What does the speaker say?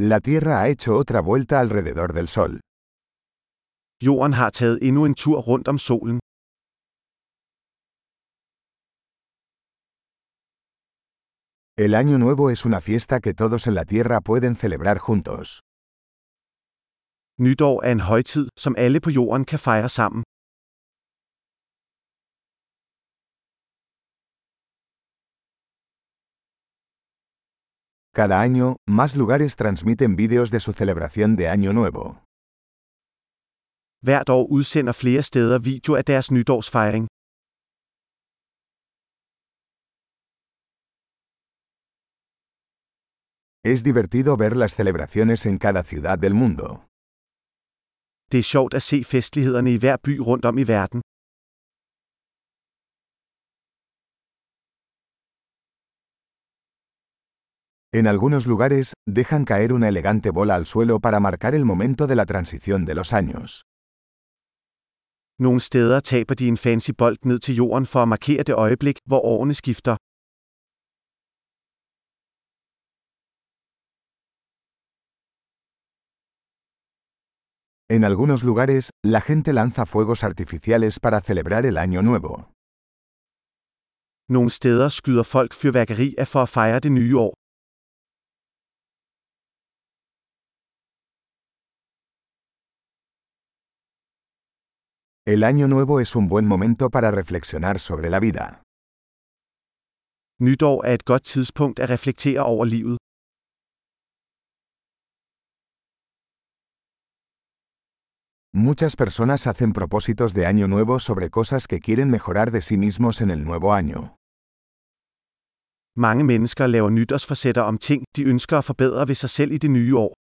La Tierra ha hecho otra vuelta alrededor del Sol. Jorden har taget endnu en tur rundt om solen. El Año Nuevo es una fiesta que todos en la Tierra pueden celebrar juntos. Nytår er en højtid, som alle på jorden kan fejre sammen. Cada año, más lugares transmiten vídeos de su celebración de Año Nuevo. Hvert år udsender flere steder video af deres nytårsfejring. Es divertido ver las celebraciones en cada ciudad del mundo. Det er sjovt at se festlighederne i hver by rundt om i verden. En algunos lugares, dejan caer una elegante bola al suelo para marcar el momento de la transición de los años. Nogle steder taber de en fancy bold ned til jorden for at markere det øjeblik, hvor årene skifter. En algunos lugares, la gente lanza fuegos artificiales para celebrar el Año Nuevo. Nogle steder skyder folk fyrværkeri af for at fejre det nye år. El Año Nuevo es un buen momento para reflexionar sobre la vida. Nytår er et godt tidspunkt at reflektere over livet. Muchas personas hacen propósitos de Año Nuevo sobre cosas que quieren mejorar de sí mismos en el nuevo año. Mange mennesker laver nytårsforsætter om ting, de ønsker at forbedre ved sig selv i det nye år.